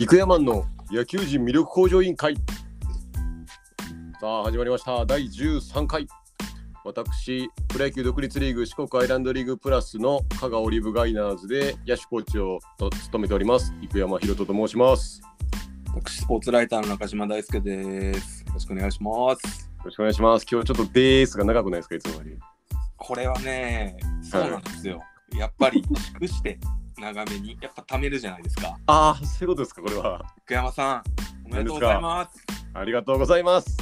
育山の野球人魅力向上委員会。さあ始まりました。第13回。私プロ野球独立リーグ四国アイランドリーグプラスの香川オリーブガイナーズで野手コーチをと務めております。生山博人と申します。よ私、スポーツライターの中島大輔です。よろしくお願いします。ろしくお願いします。今日ちょっとデースが長くないですかいつもより。これはね、そうなんですよ。やっぱり、祝して長めに、やっぱ貯めるじゃないですか。ああそういうことですかこれは。福山さん、おめでとうございます。ありがとうございます。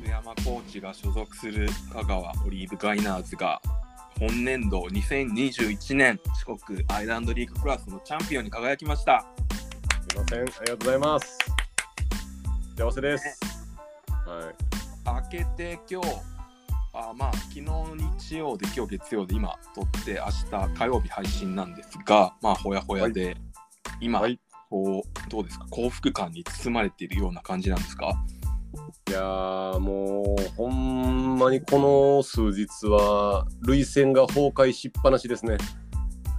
福山コーチが所属する香川オリーブガイナーズが、本年度2021年四国アイランドリーグクラスのチャンピオンに輝きました。すいませんありがとうございます。幸せです。はい。明けて今日、あまあ、昨日日曜で今日月曜で今撮って明日火曜日配信なんですが、まあ、ほやほやで、今、はい。こう、どうですか、幸福感に包まれているような感じなんですか？いやーもうほんまにこの数日は涙腺が崩壊しっぱなしですね。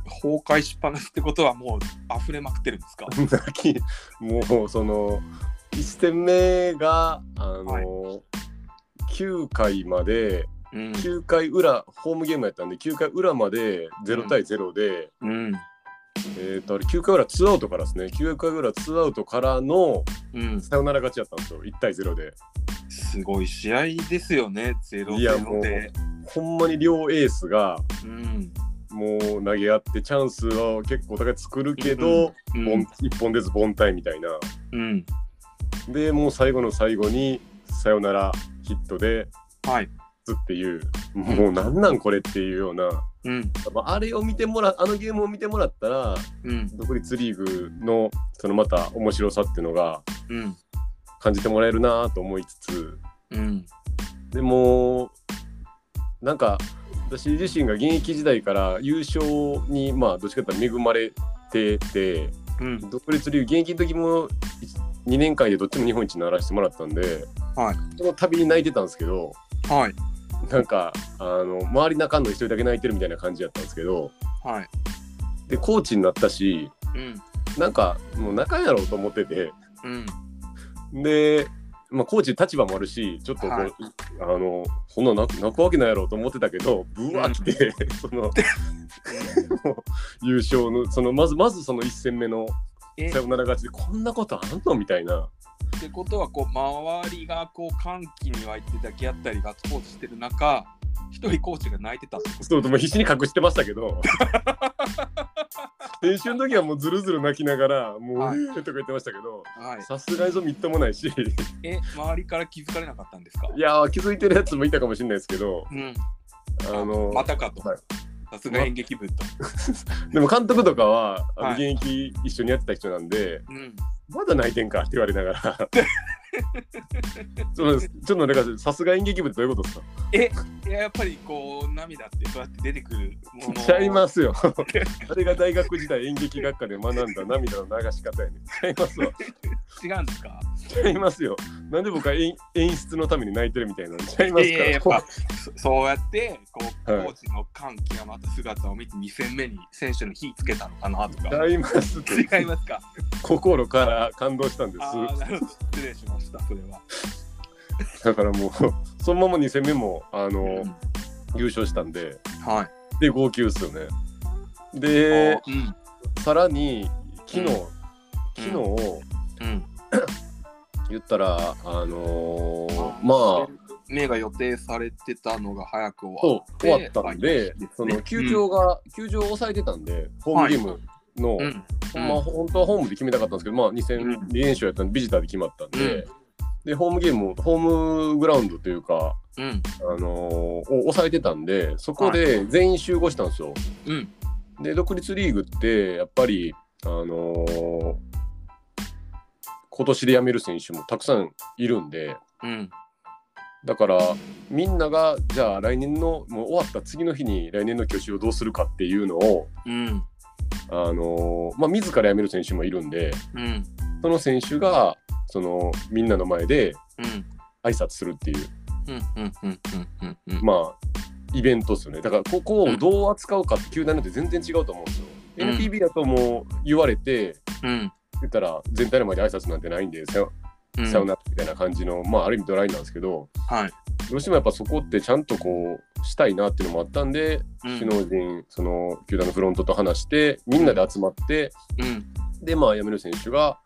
崩壊しっぱなしってことはもう溢れまくってるんですか？もうその1戦目があの、はい9回までうん。9回裏ホームゲームやったんで9回裏まで0対0で、うん。えー、とあれ9回裏2アウトからですね9回裏2アウトからのうん。サヨナラ勝ちやったんですよ1対0で。すごい試合ですよね、0-0いやもうで。ほんまに両エースがうん。もう投げ合ってチャンスは結構お互い作るけど、うんボン一本ずつ凡退みたいな。うん。でもう最後の最後にサヨナラヒットではい。っていうもうなんなんこれっていうような、うん。まああれを見てもらあのゲームを見てもらったらうん。独立リーグのそのまた面白さっていうのがうん。感じてもらえるなと思いつつうん。でもなんか私自身が現役時代から優勝にまあどっちかというと恵まれててうん。独立リーグ現役の時も2年間でどっちも日本一にならせてもらったんで、はいその度に泣いてたんですけどはい。なんかあの周り仲の一人だけ泣いてるみたいな感じだったんですけどはい。でコーチになったしうん。なんかもう仲やろうと思っててうん。で、まあ、コーチ立場もあるしちょっとこう、はいあのそんな泣くわけないやろうと思ってたけどブワー来て、その優勝のそのまずまずその1戦目のえサヨナラ勝ちでこんなことあんのみたいな。ってことはこう周りがこう歓喜に沸いて抱き合ったりガッツポーズしてる中一人コーチが泣いてたそうでも必死に隠してましたけど。練習の時はもうずるずる泣きながらもう、はいえーとか言ってましたけど。はい、さすがにぞみっともないし。え周りから気づかれなかったんですか？いやー気づいてるやつもいたかもしれないですけど。うん、あのまたかと、はいさすが演劇部と、でも監督とかはあのはい。現役一緒にやってた人なんで、うん、まだ泣いてんかって言われながら。そ のちょっとなんかさすが演劇部ってどういうことですか？えいややっぱりこう涙ってそうやって出てくるもの。ちゃいますよ。あれが大学時代演劇学科で学んだ涙の流し方やねちゃいますわ。違うんですか？ちゃいますよ。なんで僕は演演出のために泣いてるみたいなの？ちゃいますから。いやっぱそそうやってこう、はい。コーチの歓喜がまた姿を見て2戦目に選手の火つけたのかなとか。ちゃいます 違いますか？心から感動したんです。失礼しましたそれは。だからもうそのまま2戦目もあの、うん。優勝したんで。はい。で号泣っすよね。でうん。さらに昨日、うん。昨日、うん。言ったらあのーまあ目が予定されてたのが早く終わって終わったんで、その球場が、球場を抑えてたんでホームゲームの、うん。まあ本当はホームで決めたかったんですけど、まあ2戦うん2連勝やったんでビジターで決まったんで、でホームゲームホームグラウンドというかうん。あのーを抑えてたんでそこで全員集合したんですよ。うん。で独立リーグってやっぱりあのー今年で辞める選手もたくさんいるんでうん。だからみんながじゃあ来年のもう終わった次の日に来年の去就をどうするかっていうのをうん。あのーまあ自ら辞める選手もいるんでうん。その選手がそのみんなの前でうん。挨拶するっていう。まあイベントですよねだからここをどう扱うかって球団によって全然違うと思うんですよ。うん NPB だともう言われてうん。言ったら全体の前で挨拶なんてないんでさようんさよならみたいな感じの、まあある意味ドライなんですけどはい。どうしてもやっぱそこってちゃんとこうしたいなっていうのもあったんで、うん首脳陣その球団のフロントと話してみんなで集まって、うん。でまあ辞める選手が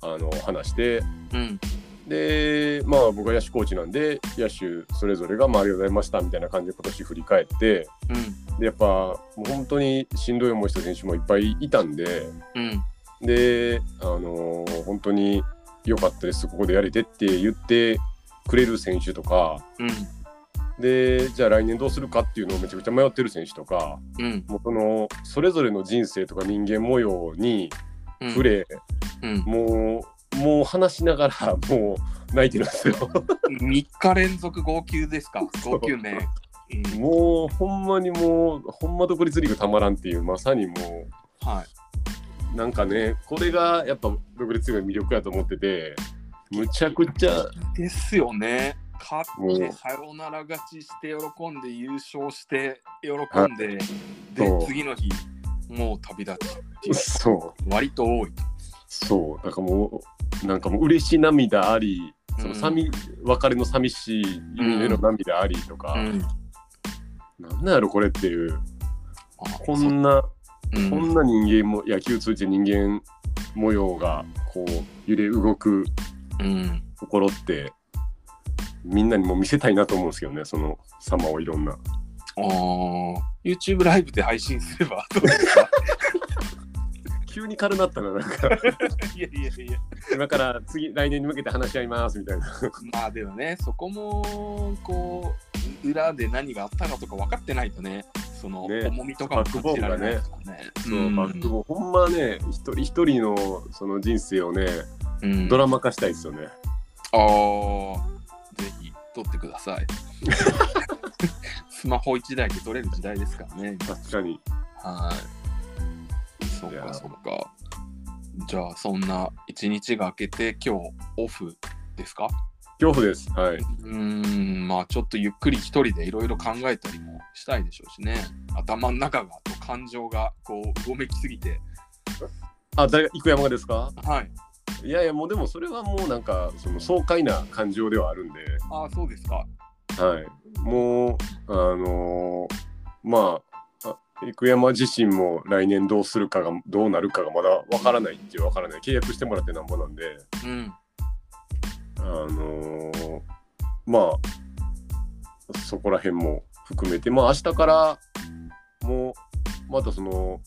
あの話してうん。でまあ僕は野手コーチなんで野手それぞれが、まあ、ありがとうございましたみたいな感じで今年振り返ってうん。でやっぱもう本当にしんどい思いした選手もいっぱいいたんでうん。であの本当に良かったですここでやれてって言ってくれる選手とかうん。でじゃあ来年どうするかっていうのをめちゃくちゃ迷ってる選手とかうん。もうそのそれぞれの人生とか人間模様にうん。触れ、うん。もうもう話しながら もう泣いてるんですよ。3日連続号泣ですか？号泣ね。うんもうほんまにもうほんま独立リーグたまらんっていうまさにもはい。うなんかねこれがやっぱ独立リーグの魅力やと思っててむちゃくちゃですよね。勝ってサヨナラ勝ちして喜んで優勝して喜んで、で次の日もう旅立ちっていう。そう。割と多い。そう。なんかもうなんかもう嬉しい涙ありそのうん。寂、別れの寂しい意味での涙ありとか、うん。なんなんやろこれっていう。あこんなうん。こんな人間も野球通じて人間模様がこう揺れ動くうん。ところってみんなにも見せたいなと思うんですけどねその様をいろんな。ああ、YouTube ライブで配信すればどうですか？急に軽なったななんか。いやいやいや。今から次来年に向けて話し合いますみたいな。まあでもね、そこもこう裏で何があったかとか分かってないとね、そのね。重みとかも感じられないからね。そう、ん。バックボーンほんまね一人一人のその人生をねうん。ドラマ化したいですよね、ああ、ぜひ撮ってください。スマホ1台で撮れる時代ですからね。確かにはい。そうか、そうか。じゃあ、そんな一日が明けて今日オフですか？恐怖ですはいうーん、まあちょっとゆっくり一人でいろいろ考えたりもしたいでしょうしね。頭の中がと感情がこううごめきすぎて。あ誰が生山がですか？はい。いやいやもうでもそれはもうなんかその爽快な感情ではあるんでああ、そうですか。はいもうあのーまああ生山自身も来年どうするかがどうなるかがまだわからないっていうわからない契約してもらってなんぼなんでうん。あのーまあそこら辺も含めてまあ明日からもうまたその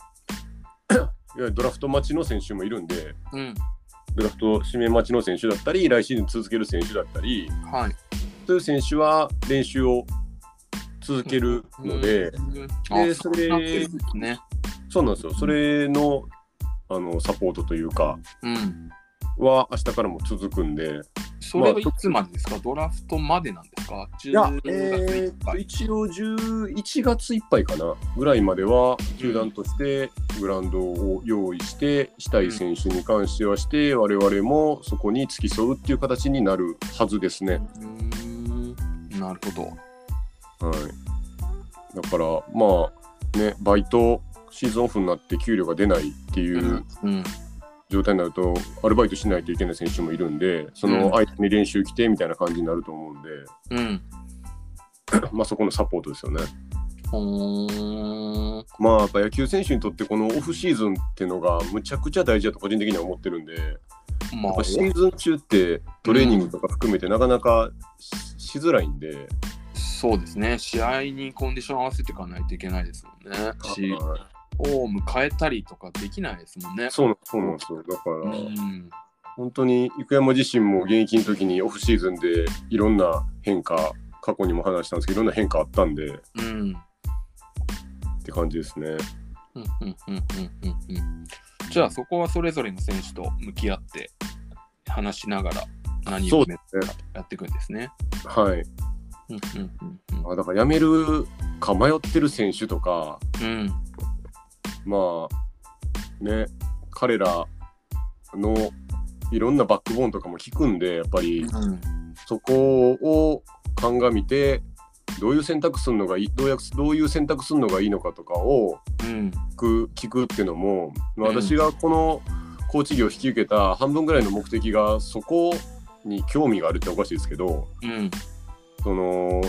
いわゆるドラフト待ちの選手もいるんでうん。ドラフト指名待ちの選手だったり来シーズン続ける選手だったりはい。そういう選手は練習を続けるので、うん、であそうなってるんですね。そうなんですよそれのあのサポートというかうん。は明日からも続くんでそれはいつまでですか、ドラフトまでなんですか ?10 いえ。ー一応11月いっぱいかなぐらいまでは球団としてグラウンドを用意してしたい選手に関してはして我々もそこに付き添うっていう形になるはずですね。うーんなるほど。はい、だからまあねバイトシーズンオフになって給料が出ないっていううん。状態になるとアルバイトしないといけない選手もいるんでその間に練習来てみたいな感じになると思うんで、うん。まあそこのサポートですよね。まあやっぱ野球選手にとってこのオフシーズンっていうのがむちゃくちゃ大事だと個人的には思ってるんでまあシーズン中ってトレーニングとか含めてなかなかししづらいんで、そうですね。試合にコンディション合わせていかないといけないですもんね。を迎えたりとかできないですもんね。そうそうなんですよだから、うん。本当に生山自身も現役の時にオフシーズンでいろんな変化過去にも話したんですけどいろんな変化あったんでっうん。て感じですね。うんうんうんうんうんうんじゃあそこはそれぞれの選手と向き合って話しながら何を。やっていくんですね。はい。うんうんうんうんあだから辞めるか迷ってる選手とかうんまあね彼らのいろんなバックボーンとかも聞くんでやっぱりうん。そこを鑑みてどういう選択するのがいいどうやどういう選択するのがいいのかとかをうん。聞く聞くっていうのも、まあ、うん。私がこのコーチ業を引き受けた半分ぐらいの目的がそこに興味があるっておかしいですけどうん。その、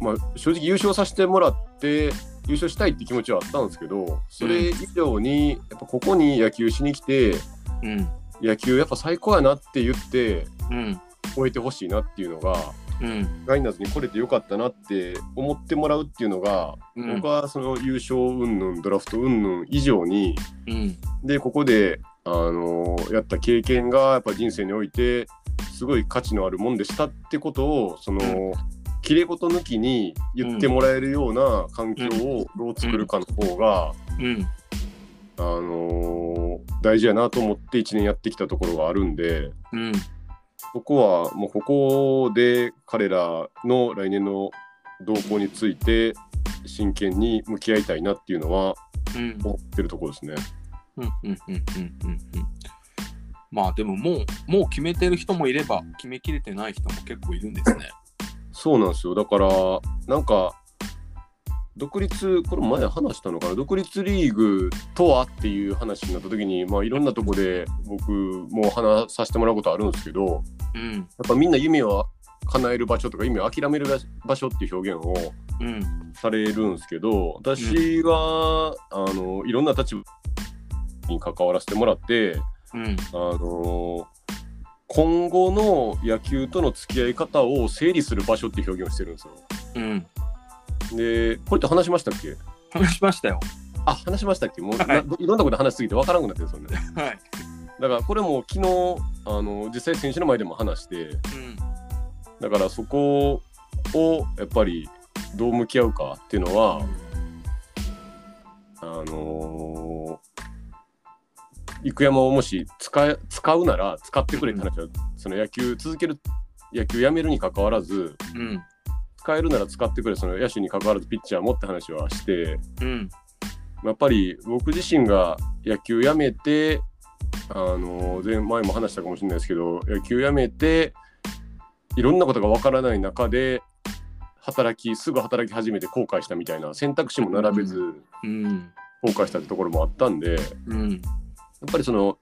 まあ、正直優勝させてもらって優勝したいって気持ちはあったんですけどそれ以上にやっぱここに野球しに来てうん。野球やっぱ最高やなって言ってうん。終えてほしいなっていうのがうん。ガイナーズに来れてよかったなって思ってもらうっていうのが、うん。僕はその優勝云々ドラフト云々以上にうん。でここで、あのやった経験がやっぱ人生においてすごい価値のあるもんでしたってことをそのきれい事抜きに言ってもらえるような環境をどう作るかの方が、うんあの大事やなと思って1年やってきたところがあるんで。うんここはもうここで彼らの来年の動向について真剣に向き合いたいなっていうのはうん思ってるところですね。うんうんうんうんうんうんまあでももうもう決めてる人もいれば決めきれてない人も結構いるんですね。そうなんですよ。だからなんか独立これ前話したのかな？独立リーグとはっていう話になった時にまあいろんなとこで僕も話させてもらうことあるんですけどうん。やっぱみんな夢を叶える場所とか夢を諦める場所っていう表現をうん。されるんですけど私は、あのいろんな立場に関わらせてもらってうん。あの今後の野球との付き合い方を整理する場所って表現をしてるんですよ。うんでこれって話しましたっけ？話しましたよ。あ話しましたっけ？もう、はいないろんなこと話しすぎて分からなくなってるんですよね。はい。だからこれも昨日あの実際選手の前でも話してうんだからそこをやっぱりどう向き合うかっていうのは、あのー、生山をもし使え使うなら使ってくれって話は、その野球続ける野球やめるに関わらずうん。使えるなら使ってくれその野手に関わらずピッチャーもって話はしてうん。やっぱり僕自身が野球やめてあのー前前も話したかもしれないですけど野球やめていろんなことがわからない中で働きすぐ働き始めて後悔したみたいな選択肢も並べず、うん。後悔したってところもあったんでやっうんぱりその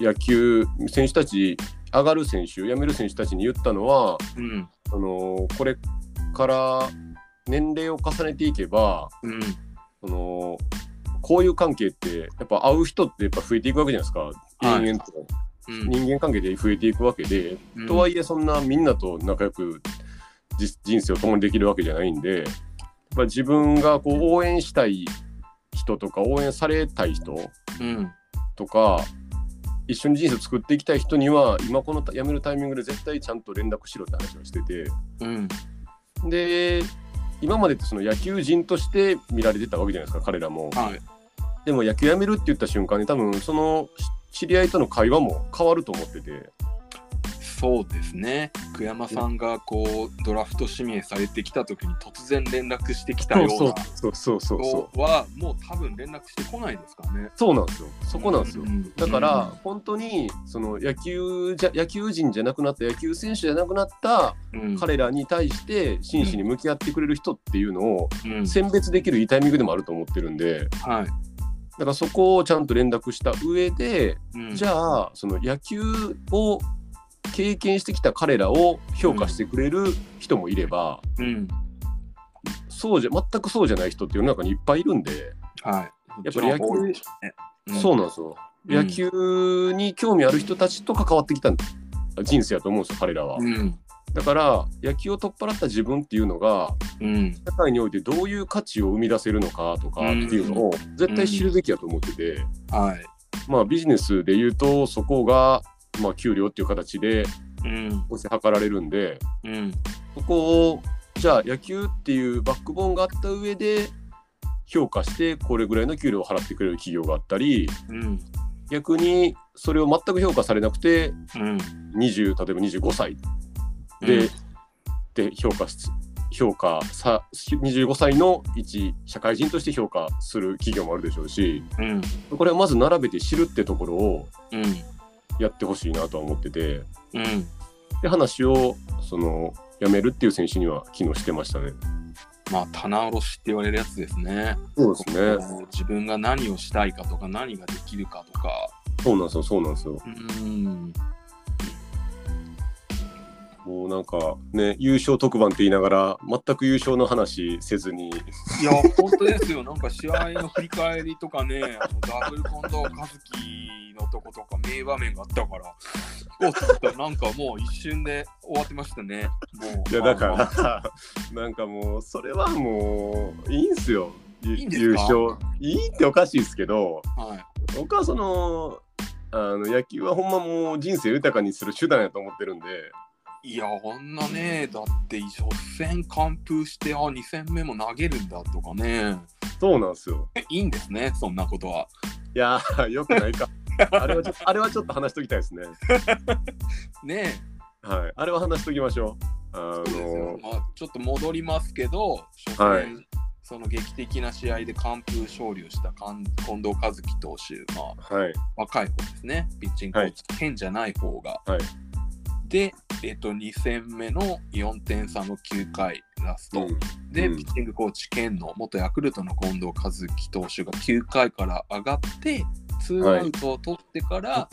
野球選手たち上がる選手辞める選手たちに言ったのはうん。あのこれから年齢を重ねていけばうん。そのこういう関係ってやっぱ会う人ってやっぱ増えていくわけじゃないですか。い。延々と、うん。人間関係で増えていくわけで、うん。とはいえそんなみんなと仲良くじ人生を共にできるわけじゃないんでやっぱ自分がこう応援したい人とか応援されたい人うんとか一緒に人生を作っていきたい人には今この辞めるタイミングで絶対ちゃんと連絡しろって話をしてて。うん。で今までってその野球人として見られてたわけじゃないですか彼らも。はい。でも野球やめるって言った瞬間に多分その知り合いとの会話も変わると思っててそうですね。久山さんがこうドラフト指名されてきた時に突然連絡してきたようなそうそうそうそうそう。人はもう多分連絡してこないですかね。そうなんですよ。そこなんですよ、うん。だから、本当にその野球じゃ野球人じゃなくなった野球選手じゃなくなったうん。彼らに対して真摯に向き合ってくれる人っていうのをうん。選別できるいいタイミングでもあると思ってるんではい。だからそこをちゃんと連絡した上でうん。じゃあその野球を経験してきた彼らを評価してくれる人もいれば、うん。そうじゃ全くそうじゃない人って世の中にいっぱいいるんで、はい。やっぱり野球多いでしょうねそうなんですよ。うん野球に興味ある人たちと関わってきた人生やと思うんですよ、彼らは。うん。だから、野球を取っ払った自分っていうのが、うん。社会においてどういう価値を生み出せるのかとかっていうのを絶対知るべきやと思ってて、はい。まあビジネスで言うと、そこが、まあ、給料っていう形でうん。推し量られるんで、うん。そこを、じゃあ野球っていうバックボーンがあった上で、評価してこれぐらいの給料を払ってくれる企業があったり、うん。逆にそれを全く評価されなくてうん。20例えば25歳で,、うんで評価す評価さ25歳の一社会人として評価する企業もあるでしょうしうん。これはまず並べて知るってところをうん。やってほしいなとは思っててうん。で話をその辞めるっていう選手には機能してましたね。まあ、棚卸しって言われるやつですね。そうですね。自分が何をしたいかとか、何ができるかとか、そうなんですよ、そうなんですよ。うん。もうなんかね、優勝特番って言いながら、全く優勝の話せずに、いや、本当ですよ。なんか試合の振り返りとかね、あのダブル近藤和樹のとことか名場面があったから、おっとなんかもう一瞬で終わってましたね。もういやだから、なんかもう、それはもう、いいんすよ。ゆいいんですか？優勝。いいっておかしいですけど、はい。僕はその、あの野球はほんまもう人生豊かにする手段やと思ってるんで、いや、こんなね、だって初戦完封して、あ、2戦目も投げるんだとかね、そうなんですよ。いいんですね、そんなことは。いやー、よくないか。あれはちょっと、あれはちょっと話しときたいですね。ねはい。あれは話しときましょう。あの、まあ、ちょっと戻りますけど、初戦、はいその劇的な試合で完封勝利をした近近藤和樹投手、まあ、はい。若い方ですね、ピッチングコーチ、剣じゃない方が。はいで、えっと、2戦目の4点差の9回ラスト。うん。で、うん。ピッチングコーチ、剣の元ヤクルトの近藤和樹投手が9回から上がって、ツーアウトを取ってから、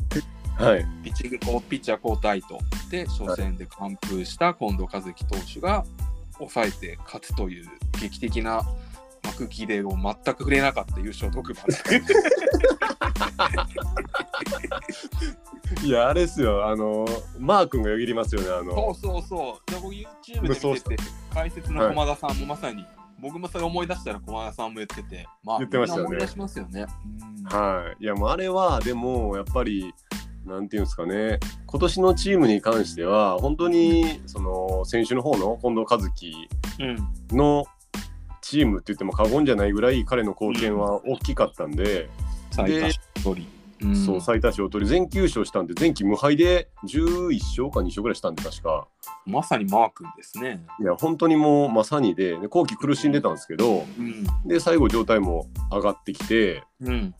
はい。ピッチングコーピッチャー交代と。で初戦で完封した近藤和樹投手が抑えて勝つという劇的な幕切れを全く触れなかった優勝特番 いや、あれですよ。あの、マー君がよぎりますよね。あそうの、そうそう。で僕 YouTube で見てて解説の駒田さんもまさに、僕もそれ思い出したら駒田さんも言っててまあ言ってましたよね。思い出しますよね、うん。はい。いや、もうあれは、でも、やっぱり、なんていうんですかね、今年のチームに関しては、本当に、その、選手の方の近藤和樹うん。のチームって言っても過言じゃないぐらい、彼の貢献は大きかったんで、最多勝利、うん。そう、最多勝を取り、全球勝したんで、前期無敗で11勝か2勝ぐらいしたんで、確か。まさにマー君ですね、いや、本当にもうまさにで、で後期苦しんでたんですけど、うん。で、最後状態も上がってきて、うん。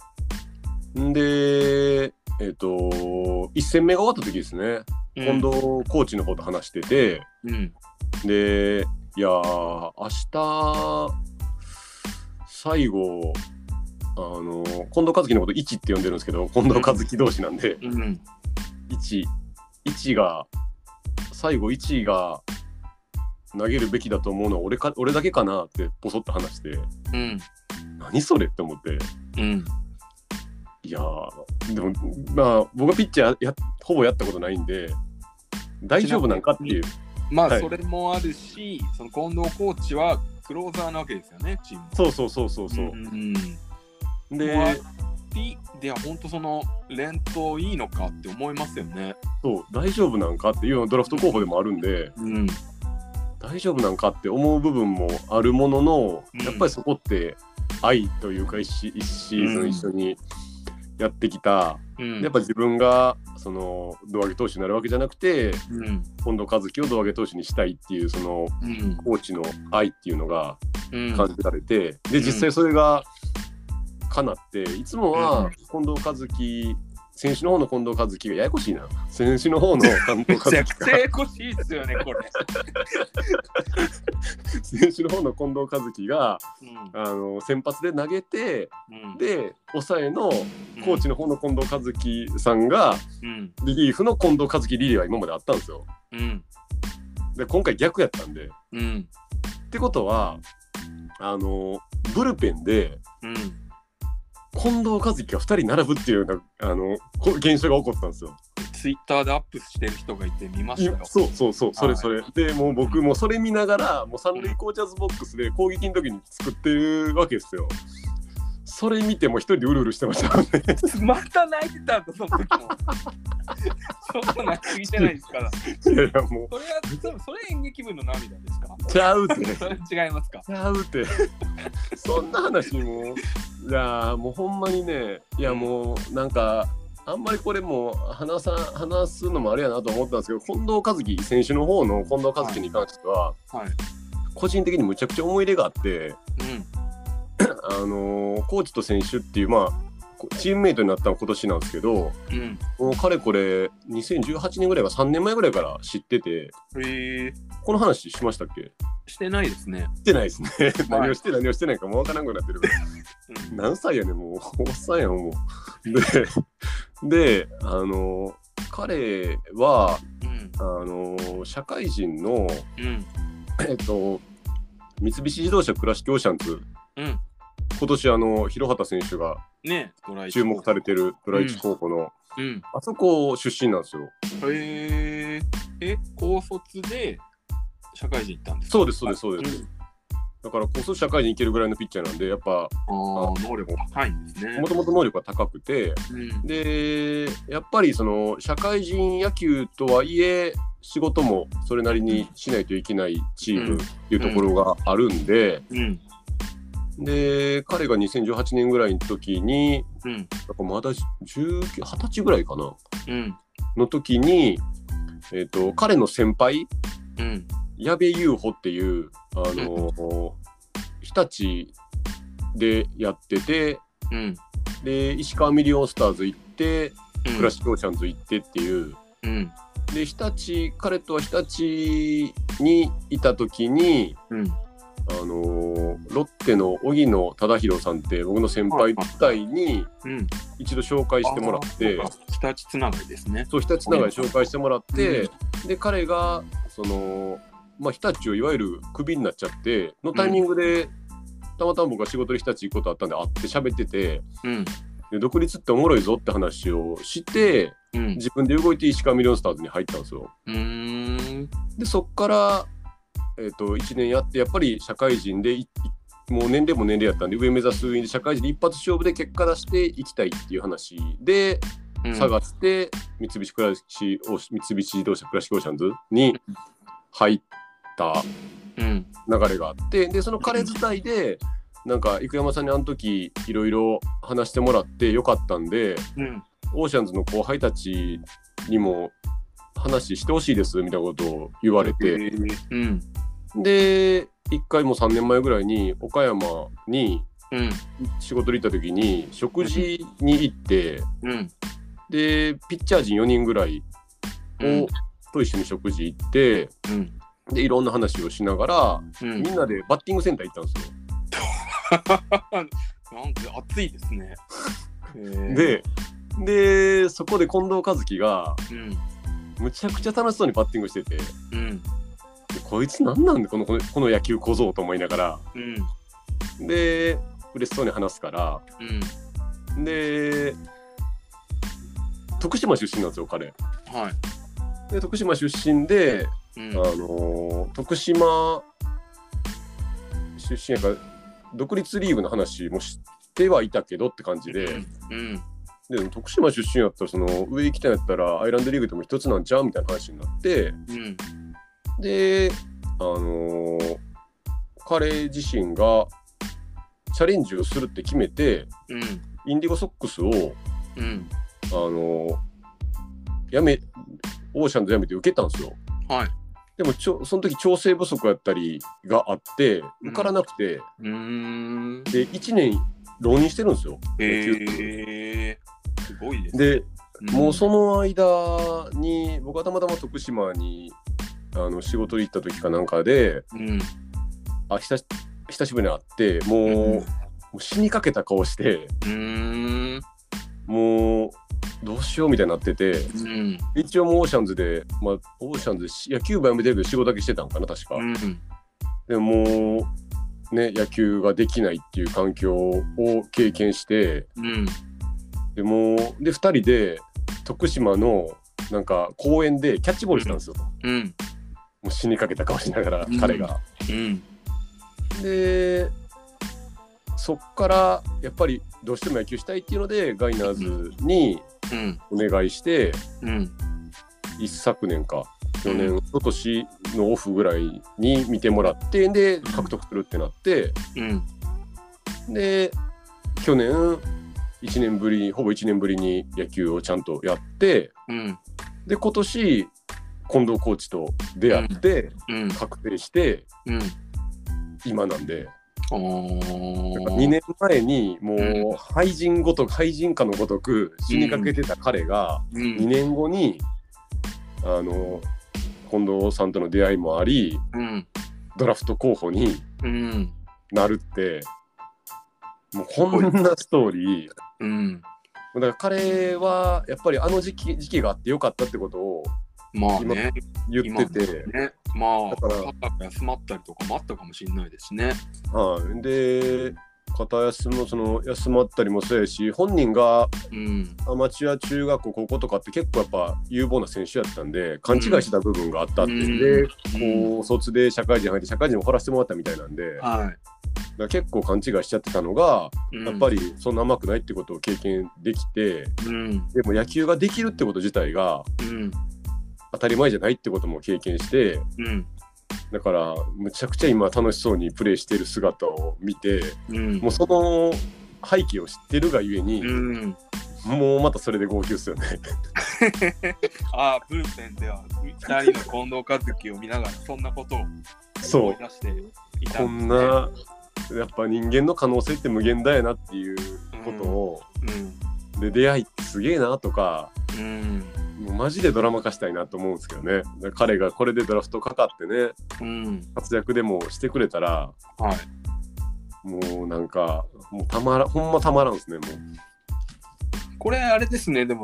んで、えっ、と、1戦目が終わった時ですね、近藤コーチの方と話してて、うん。で、いやー、明日、最後、あの、近藤和樹のこと1って呼んでるんですけど、近藤和樹同士なんで、うん。1、1が、最後1が投げるべきだと思うのは俺か俺だけかなってポソッと話して、うん。何それって思って、うん。いやー、でも、まあ、僕はピッチャーやほぼやったことないんで、大丈夫なんかっていう。まあ、はい。それもあるし、その近藤コーチはクローザーなわけですよね、チーム。そうそうそうそうそう。んんで、では本当その連投いいのかって思いますよね。そう、大丈夫なんかっていうのはドラフト候補でもあるんで、うん。大丈夫なんかって思う部分もあるものの、うんやっぱりそこって愛というか一シーズン一緒にやってきた、うん、やっぱ自分がその胴上げ投手になるわけじゃなくてうん。近藤和樹を胴上げ投手にしたいっていうそのうん。コーチの愛っていうのがうん。感じられて、で実際それが叶っていつもうんは近藤和樹選手の方の近藤和樹がややこしいな 選手の方の近藤和樹がややこしいですよね、これ。選手の方の近藤和樹がうんあの先発で投げてうん、で抑えのコーチの方の近藤和樹さんがうん。リリーフの近藤和樹リリーは今まであったんですよ。うん。で今回逆やったんで。うん。ってことはあのブルペンでうん。近藤和樹が2人並ぶっていうようなあのこ現象が起こったんですよ。ツイッターでアップしてる人がいて見ましたよ。そうそうそうそれそれ。はでもう僕もそれ見ながらもう三塁コーチャーズボックスで攻撃の時に作ってるわけですよ。それ見ても一人でうるうるしてましたもんね。また泣いてたんだ、その時も。ちょっと泣きじゃないですから。いやいやもうそれは、それそれ演劇部の涙ですか？ちゃうって。それ違いますか？ちゃうって。そんな話もいやもうほんまにねいやもうなんかあんまりこれも話さ話すのもあれやなと思ったんですけど近藤和樹選手の方の近藤和樹に関しては、はい。個人的にむちゃくちゃ思い入れがあって、うん。あのーコーチと選手っていうまあこチームメイトになったのは今年なんですけどうん。もうかれこれ2018年ぐらいが3年前ぐらいから知っててこの話しましたっけ？してないですね。してないですね 何をして何をしてないかもうわからなくなってるうん。何歳やねんもうおっさんやんもうでであの彼はうん。あの社会人のうん。えっと三菱自動車倉敷オーシャンズうん。今年あの広畑選手が注目されてるドライチ高校の、うん。あそこ出身なんですよ。へえ。え、高卒で社会人行ったんですか？そうですそうですそうです。んだからこそ社会人いけるぐらいのピッチャーなんでやっぱ能力高いんですね。もともと能力が高くてうん。でやっぱりその社会人野球とはいえ仕事もそれなりにしないといけないチームっていうところがあるんで、うん。で彼が2018年ぐらいの時にうん。なんかまだ19 20歳ぐらいかなうん。の時に、えっと彼の先輩うん。矢部雄穂っていうあの日立でやっててうん。で石川ミリオンスターズ行ってうん。クラシックオーシャンズ行ってっていううん。で日立彼とは日立にいた時にうん。あのロッテの荻野忠宏さんって僕の先輩時代にうん。一度紹介してもらって日立つながりですね。そう日立つながり紹介してもらって、で彼がその、まあ、日立をいわゆるクビになっちゃってのタイミングで、たまたま僕が仕事で日立行くことあったんで会って喋っててうん。で独立っておもろいぞって話をしてうん。自分で動いて石川ミリオンスターズに入ったんですよ。うーん。でそっから、えー、と1年やってやっぱり社会人でもう年齢も年齢やったんで上目指す社会人で一発勝負で結果出していきたいっていう話でうん探して、三菱クラシオ三菱自動車クラシックオーシャンズに入ったうん。流れがあってでその彼自体でなんか生山さんにあの時いろいろ話してもらってよかったんでうん。オーシャンズの後輩たちにも話してほしいですみたいなことを言われて。うん。で一回もう3年前ぐらいに岡山にうん。仕事で行った時に食事に行ってうん。でピッチャー陣4人ぐらいうんをと一緒に食事行ってうん。でいろんな話をしながらうん。みんなでバッティングセンター行ったんですよ。なんか暑いですね。ででそこで近藤和樹がうん。むちゃくちゃ楽しそうにバッティングしててでうん。こいつ何なんだこのこのこの野球小僧と思いながらうん。で嬉しそうに話すからうん。で徳島出身なんですよ彼。はい。で徳島出身で、うんあ。のー徳島出身やから独立リーグの話も知ってはいたけどって感じで,、うん。で徳島出身やったらその上行きたいんやったらアイランドリーグでも一つなんちゃうみたいな話になってうん。であのー彼自身がチャレンジをするって決めてうん。インディゴソックスをうん。あのーやめオーシャンズやめて受けたんですよ。はい。でもちょその時調整不足やったりがあって受からなくて、うーん。で1年浪人してるんですよ。へえー。すごいですね。で、んもうその間に僕はたまたま徳島にあの仕事で行った時かなんかでうん。あ久し久しぶりに会ってもう,、うんもう死にかけた顔してうーん。もうどうしようみたいになっててうん。一応もうオーシャンズで、まあ、オーシャンズ野球部やめてるけど仕事だけしてたんかな確か。うん。でもね野球ができないっていう環境を経験してうん。でもうで2人で徳島のなんか公園でキャッチボールしたんですよ、うん。もう死にかけた顔しながらうん彼が。うん。でそっからやっぱりどうしても野球したいっていうのでガイナーズにうん。お願いしてうん。一昨年か去年今年のオフぐらいに見てもらってで獲得するってなって。うん。で去年1年ぶりにほぼ1年ぶりに野球をちゃんとやってうん。で今年近藤コーチと出会ってうん。確定してうん。今なんでおなんかー2年前にもう廃人ごとく廃人かのごとく死にかけてた彼がう2ん。年後にあの近藤さんとの出会いもありうん。ドラフト候補にうん。なるってもうこんなストーリーうん。だから彼はやっぱりあの時期時期があってよかったってことをまあね、言ってて、ね、まあ、だから休まったりとかもあったかもしれないですね。はい、で片休もその休まったりもそうやし本人がうん。アマチュア中学校高校とかって結構やっぱ有望な選手やったんで勘違いした部分があったっていうんで、高卒で社会人入って社会人も掘らせてもらったみたいなんで、はら結構勘違いしちゃってたのが、い。やっぱりそんな甘くないってことを経験できてうん。でも野球ができるってこと自体がうん。当たり前じゃないってことも経験してうん。だからむちゃくちゃ今楽しそうにプレーしてる姿を見てうん。もうその背景を知ってるがゆえに、うん。もうまたそれで号泣ですよね。ああ、ブルペンでは2人の近藤和樹を見ながらそんなことをそう思い出していたこんなやっぱ人間の可能性って無限だよなっていうことを、で出会いってすげえなとかうん。もうマジでドラマ化したいなと思うんですけどね彼がこれでドラフトかかってねうん。うん。活躍でもしてくれたらはい。もうなんかもうたまらほんまたまらんですねもこれあれですね、でも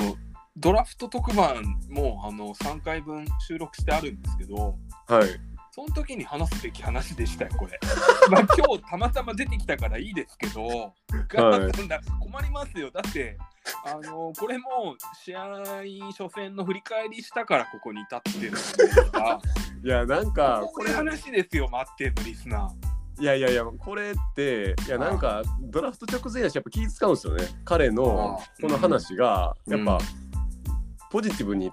ドラフト特番もあの3回分収録してあるんですけど、うはいその時に話すべき話でしたよ、これ。まあ今日たまたま出てきたからいいですけど、ガーさんだ困りますよ。だって、あのこれも試合初戦の振り返りしたからここに至ってるんですが、いやなんかこれ話ですよ、待ってんの、リスナいやいやいやこれっていやなんかドラフト直前やしやっぱ気使うんですよね。彼のあこの話がやっぱポジティブに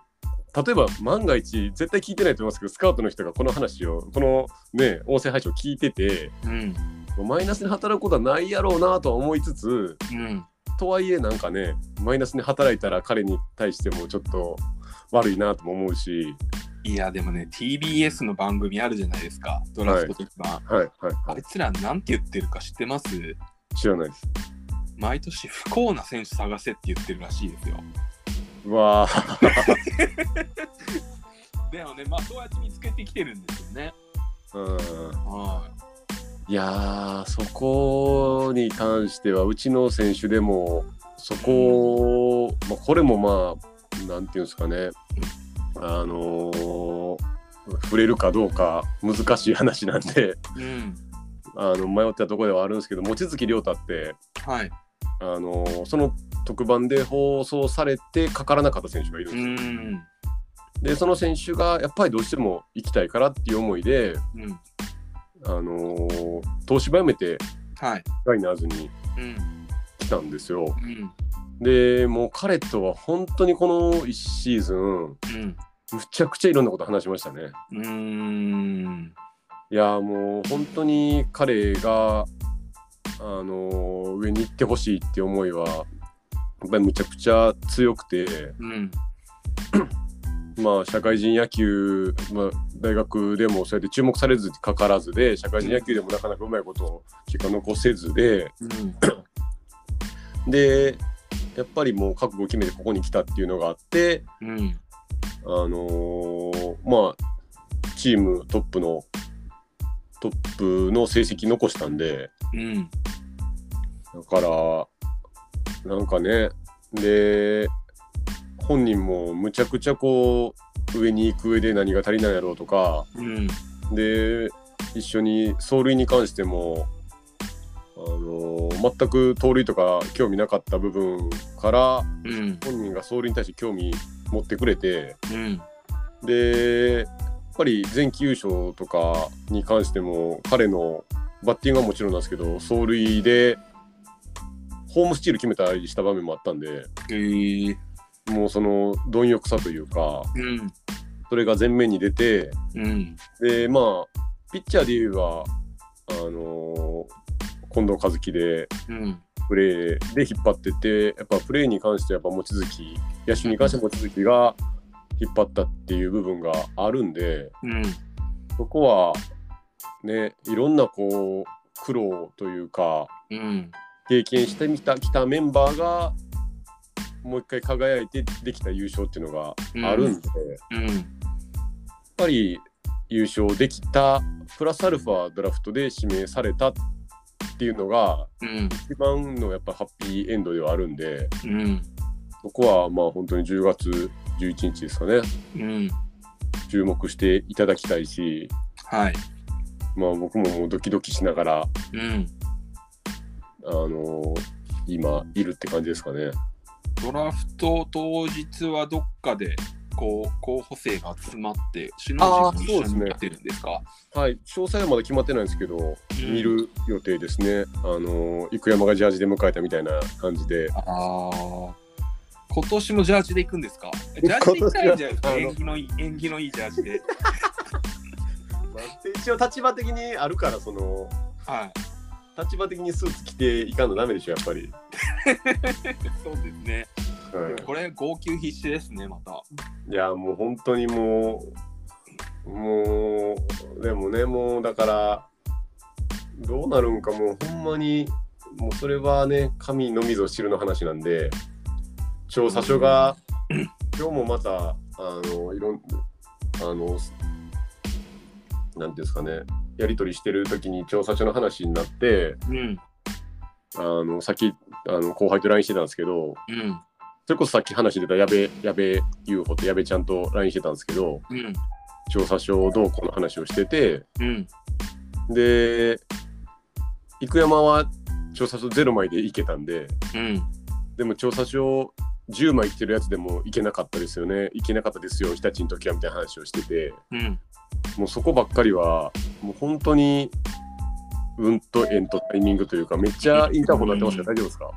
例えば万が一絶対聞いてないと思いますけどスカウトの人がこの話をこのね音声配信を聞いててー。うん。マイナスに働くことはないやろうなとは思いつつうん。とはいえなんかねマイナスに働いたら彼に対してもちょっと悪いなとも思うしいや、でもね、TBS の番組あるじゃないですか、ドラフト特番。はいはいはいあいつらなんて言ってるか知ってます？知らないです毎年不幸な選手探せって言ってるらしいですよ。うわあ でもね、まあそうやって見つけてきてるんですよね。うんはいやーそこに関してはうちの選手でもそこを、まあ、これもまあなんていうんですかねあのー触れるかどうか難しい話なんでい。うん。あの迷ったところではあるんですけど望月亮太って、はい。あのーその特番で放送されてかからなかった選手がいるんうですよ。ん。でその選手がやっぱりどうしても行きたいからっていう思いで、うん。あのー東芝辞めてはい。ガイナーズにうん。来たんですよ。うん。でもう彼とは本当にこの1シーズンうん。むちゃくちゃいろんなこと話しましたね。うーん。いやもう本当に彼があの上に行ってほしいっていう思いはやっぱりむちゃくちゃ強くてうん。まあ社会人野球、まあ、大学でもそうやって注目されずかからずで社会人野球でもなかなかうまいことを結果残せずでうん。でやっぱりもう覚悟を決めてここに来たっていうのがあってうん。あのーまあチームトップのトップの成績残したんでうん。だからなんかねで本人もむちゃくちゃこう上に行く上で何が足りないやろうとかうん。で一緒に走塁に関してもあのー全く盗塁とか興味なかった部分からうん。本人が走塁に対して興味持ってくれてうん。でやっぱり前期優勝とかに関しても彼のバッティングはもちろんなんですけど走塁でホームスチール決めたりした場面もあったんでえー。もうその貪欲さというかうん。それが前面に出てうん。でまあピッチャーで言えばあのー近藤和樹でうん。プレーで引っ張っててやっぱプレーに関してはやっぱ望月野手に関しては望月が引っ張ったっていう部分があるんで。うん。そこはねいろんなこう苦労というかうん。経験してみたきたメンバーがもう一回輝いてできた優勝っていうのがあるんで、やっうん。ぱり優勝できたプラスアルファドラフトで指名されたっていうのがうん。一番のやっぱハッピーエンドではあるんでうん。そこはまあ本当に10月11日ですかねうん。注目していただきたいしはい。まあ僕ももうドキドキしながらうん。あの今いるって感じですかね。ドラフト当日はどっかで、こう、候補生が集まって、首脳陣も一緒にやってるんですか？はい。詳細はまだ決まってないんですけど、うん。見る予定ですね。あの生山がジャージで迎えたみたいな感じで。ああ。今年もジャージで行くんですか？ジャージで行きたいんじゃないですか？縁起のいい、縁起のいいジャージで。一応立場的にあるからそのはい。立場的にスーツ着ていかんのダメでしょやっぱり、そうですね。はいこれ、号泣必至ですね、また。いやもう本当にもうもうでもねもうだからどうなるんかもうほんまにもうそれはね神のみぞ知るの話なんで調査書が今日もまたあのいろんあのなんていうんですかねやり取りしてる時に調査書の話になってうん。あのさっきあの後輩と LINE してたんですけどうん。それこそさっき話出た矢部矢部 UFO と矢部ちゃんと LINE してたんですけどうん。調査書どうこうの話をしててうん。で生山は調査書0枚でいけたんでうん。でも調査書10枚いってるやつでもいけなかったですよねいけなかったですよ日立の時はみたいな話をしててうん。もうそこばっかりはもう本当に運と縁とタイミングというかめっちゃインターホンなってますけど大丈夫ですか？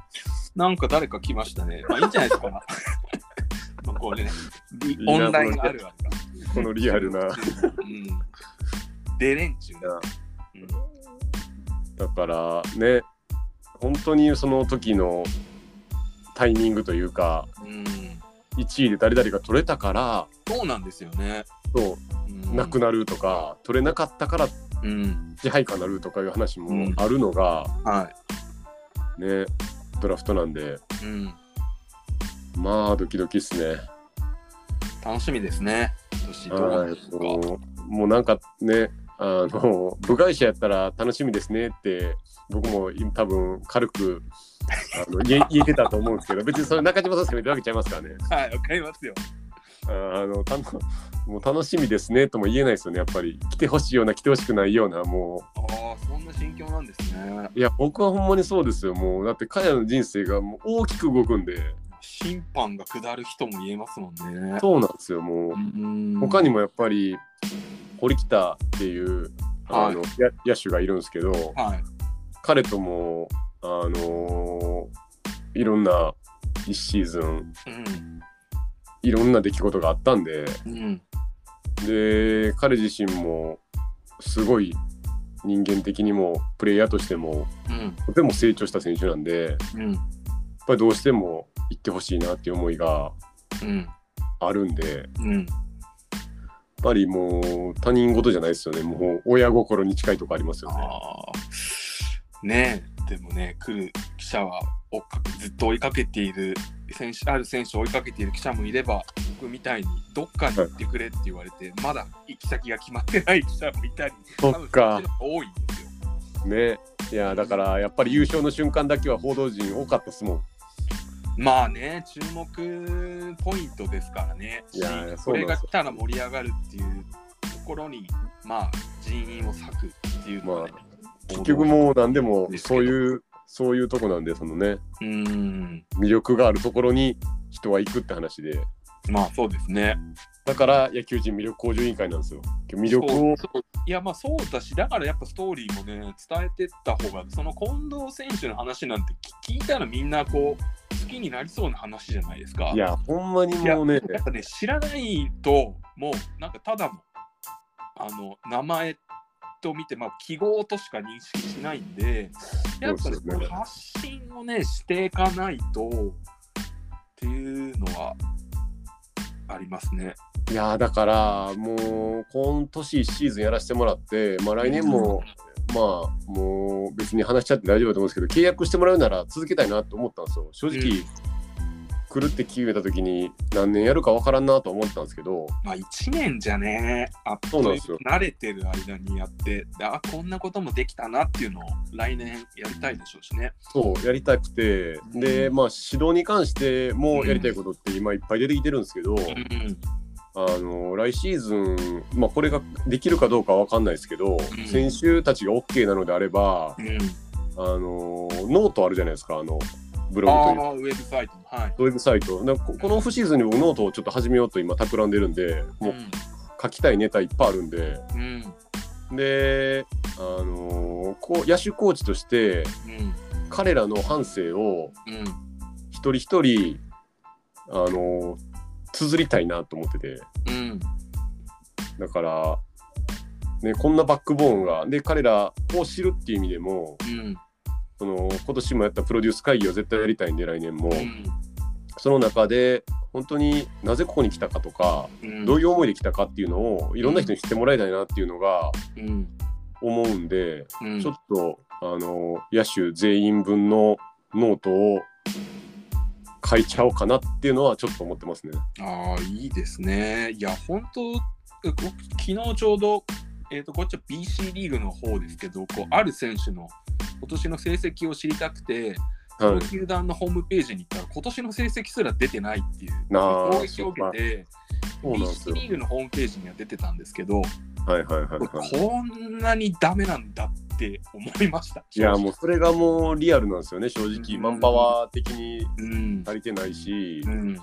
なんか誰か来ましたね。まあいいんじゃないですか。まあこれね、オンラインあるあるが。このリアルなうん。出れんちゅうね。だからね本当にその時のタイミングというかうん。うん。1位で誰々が取れたからそうなんですよね。そううんなくなるとか、取れなかったからうん。支配下になるとかいう話もうんあるのが、はねドラフトなんでい。うん。まあドキドキっすね。楽しみですね。もうなんかねあの 部外者やったら楽しみですねって僕も多分軽くあの言え 言えてたと思うんですけど別にそれ中島さん責めてるわけちゃいますからね。はい、わかりますよ。あのもう楽しみですねとも言えないですよねやっぱり来てほしいような来てほしくないようなもああ、そんな心境なんですね。ういや僕はほんまにそうですよもうだって彼らの人生がもう大きく動くんで審判が下る人も言えますもんね。そうなんですよもううん他にもやっぱり堀北っていうあの、や野手がいるんですけどはい。彼ともあのいろんな1シーズンうん。いろんな出来事があったんでうん。で彼自身もすごい人間的にもプレイヤーとしてもうん。とても成長した選手なんでやっうん。ぱりどうしても行ってほしいなっていう思いがうん。あるんでやっうん。ぱりもう他人事じゃないですよねもう親心に近いとこありますよね。ねえ、でもね、来る記者は追っかけずっと追いかけている選手、ある選手を追いかけている記者もいれば、僕みたいにどっかに行ってくれって言われて、まだ行き先が決まってない記者もいたり、そっか多いんですよ。ねいやだからやっぱり優勝の瞬間だけは報道陣多かったですもん。まあね、注目ポイントですからね。いやそれが来たら盛り上がるっていうところに、まあ、人員を割くっていうのはね、結局もう何でもそういうそういうとこなんでそのねうーん、魅力があるところに人は行くって話でまあそうですね。だから野球人魅力向上委員会なんですよ。魅力をいやまあそうだしだからやっぱストーリーもね伝えてった方がその近藤選手の話なんて聞聞いたらみんなこう好きになりそうな話じゃないですか。いやほんまにもうねやっぱね知らないともうなんかただのあの名前と見てまあ記号としか認識しないんでやっぱねそうですよね。発信をねしていかないとっていうのはありますね。いやだからもう今年1シーズンやらせてもらってまあ来年も、まあもう別に話しちゃって大丈夫だと思うんですけど契約してもらうなら続けたいなと思ったんですよ。正直、来るって決めた時に何年やるか分からんなと思ってたんですけどまあ1年じゃね、あそうなんですよ。慣れてる間にやって、であこんなこともできたなっていうのを来年やりたいでしょうしね。そうやりたくて。でまあ指導に関してもやりたいことって今いっぱい出てきてるんですけど、うんあの来シーズン、まあ、これができるかどうかは分かんないですけど、ん。選手たちが OK なのであれば、うん、あのノートあるじゃないですかあのブロあグというあ、ウェブサイトの。はい。ウェブサイトなんかここのオフシーズンにもノートをちょっと始めようと今企んでるんでもう書きたいネタいっぱいあるんでうん。うん。で、あのーこう野手コーチとしてうん。彼らの反省をうん。一人一人、あのー綴りたいなと思っててうん。だから、ね、こんなバックボーンがで彼らを知るっていう意味でもうん。その今年もやったプロデュース会議を絶対やりたいんで来年も、うん。その中で本当になぜここに来たかとか、うん。どういう思いで来たかっていうのをいろんな人に知ってもらいたいなっていうのがうん。思うんで、うん。ちょっとあの野手全員分のノートを書いちゃおうかなっていうのはちょっと思ってますね。ああ、いいですね。いや、本当、昨日ちょうど、えっ、と、こっちは BC リーグの方ですけど、こう、ある選手の今年の成績を知りたくて、そはいの球団のホームページに行ったら、今年の成績すら出てないっていう攻撃を受けて、BC よ。リーグのホームページには出てたんですけど、はいはいはいはい。こんなにダメなんだって思いました。いやもうそれがもうリアルなんですよね正直、うんマンパワー的にうん。足りてないし、やっうん。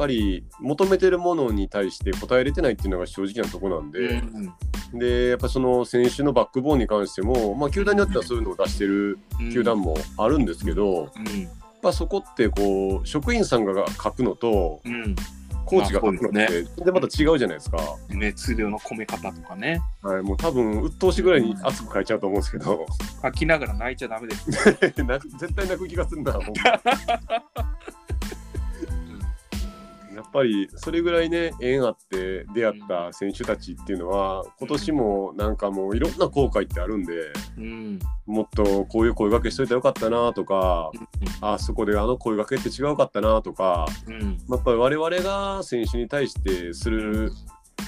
ぱり求めてるものに対して応えれてないっていうのが正直なとこなんで、うんでやっぱその選手のバックボーンに関しても、まあ、球団によってはそういうのを出してる球団もあるんですけど、うん。やっぱそこってこう職員さんが書くのとうん。コーチが書くのまあって全然また違うじゃないですか、熱量の込め方とかね。はい、もう多分鬱陶しいぐらいに熱く書いちゃうと思うんですけど書きながら泣いちゃダメです。泣く絶対泣く気がするんだ やっぱりそれぐらいね縁あって出会った選手たちっていうのは今年もなんかもういろんな後悔ってあるんでうん。もっとこういう声掛けしといたらよかったなとかあそこであの声掛けって違うかったなとかうん。やっぱり我々が選手に対してする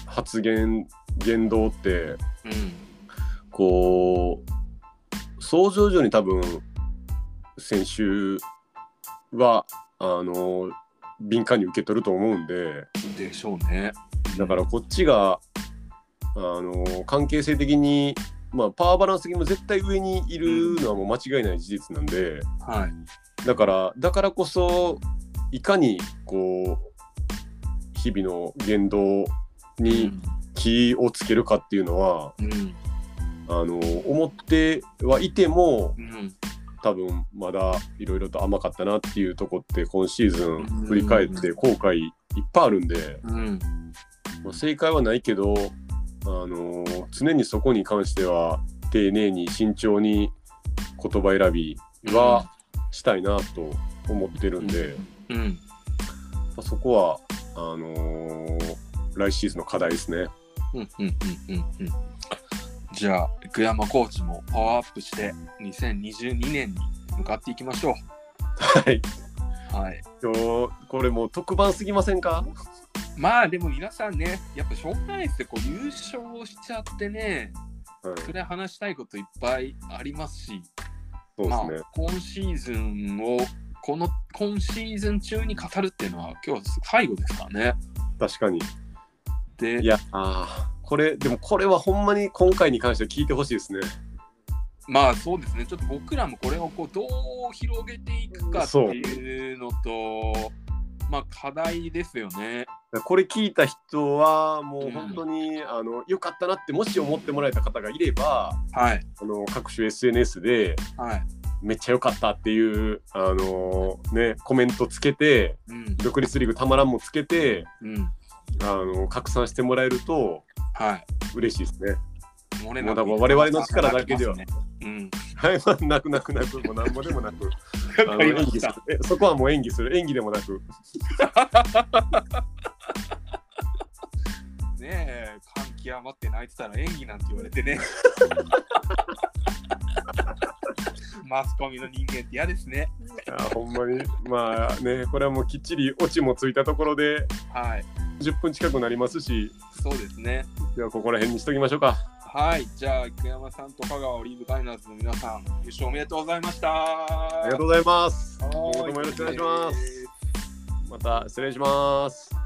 発言言動ってうん。こう想像以上に多分選手はあの敏感に受け取ると思うんででしょうね。だからこっちがあの関係性的に、まあ、パワーバランス的にも絶対上にいるのはもう間違いない事実なんではい。だからだからこそいかにこう日々の言動に気をつけるかっていうのは、うん。あの思ってはいてもうん。多分まだいろいろと甘かったなっていうとこって今シーズうんン振り返って後悔いっぱいあるんで、うん。まあ、正解はないけど、あの常にそこに関しては丁寧に慎重に言葉選びはしたいなと思ってるんで、うん。まあ、そこはあのー来シーズンの課題ですね。うん。うん。うん。うん。うん。じゃあ、久山コーチもパワーアップして2022年に向かっていきましょはい。う。はい。今日これもう特番すぎませんか？まあでも皆さんね、やっぱしょうがないですよ。こう優勝しちゃってね、はい、それ話したいこといっぱいありますし、そうですまあね。、今シーズンをこの今シーズン中に語るっていうのは今日最後ですからね。確かに。でい、や、あーこれでもこれはほんまに今回に関しては聞いてほしいですね。まあそうですね、ちょっと僕らもこれをこうどう広げていくかっていうのと、まあ課題ですよね。これ聞いた人はもううん本当に、あの良かったなってもし思ってもらえた方がいればはい。あの各種 SNS ではい。めっちゃ良かったっていうあの、ね、コメントつけてうん。独立リーグたまらんもつけてうん。あの拡散してもらえるとはい。嬉しいですね。漏れもうだから我々の力だけではねうん。はい、まあ、なくなくなくもうなんぼでもなくあ わのかりまし演技するた。えそこはもう演技する演技でもなく ねえ、感極まって泣いてたら演技なんて言われてね。マスコミの人間って嫌ですね。やほんまにまあねこれはもうきっちりオチもついたところではい。10分近くなりますしそうですね。ではここら辺にしときましょうかはい。じゃあ、池山さんと香川オリーブガイナーズの皆さん、優勝おめでとうございました。ありがとうございます今後ともよろしくお願いしますまた失礼します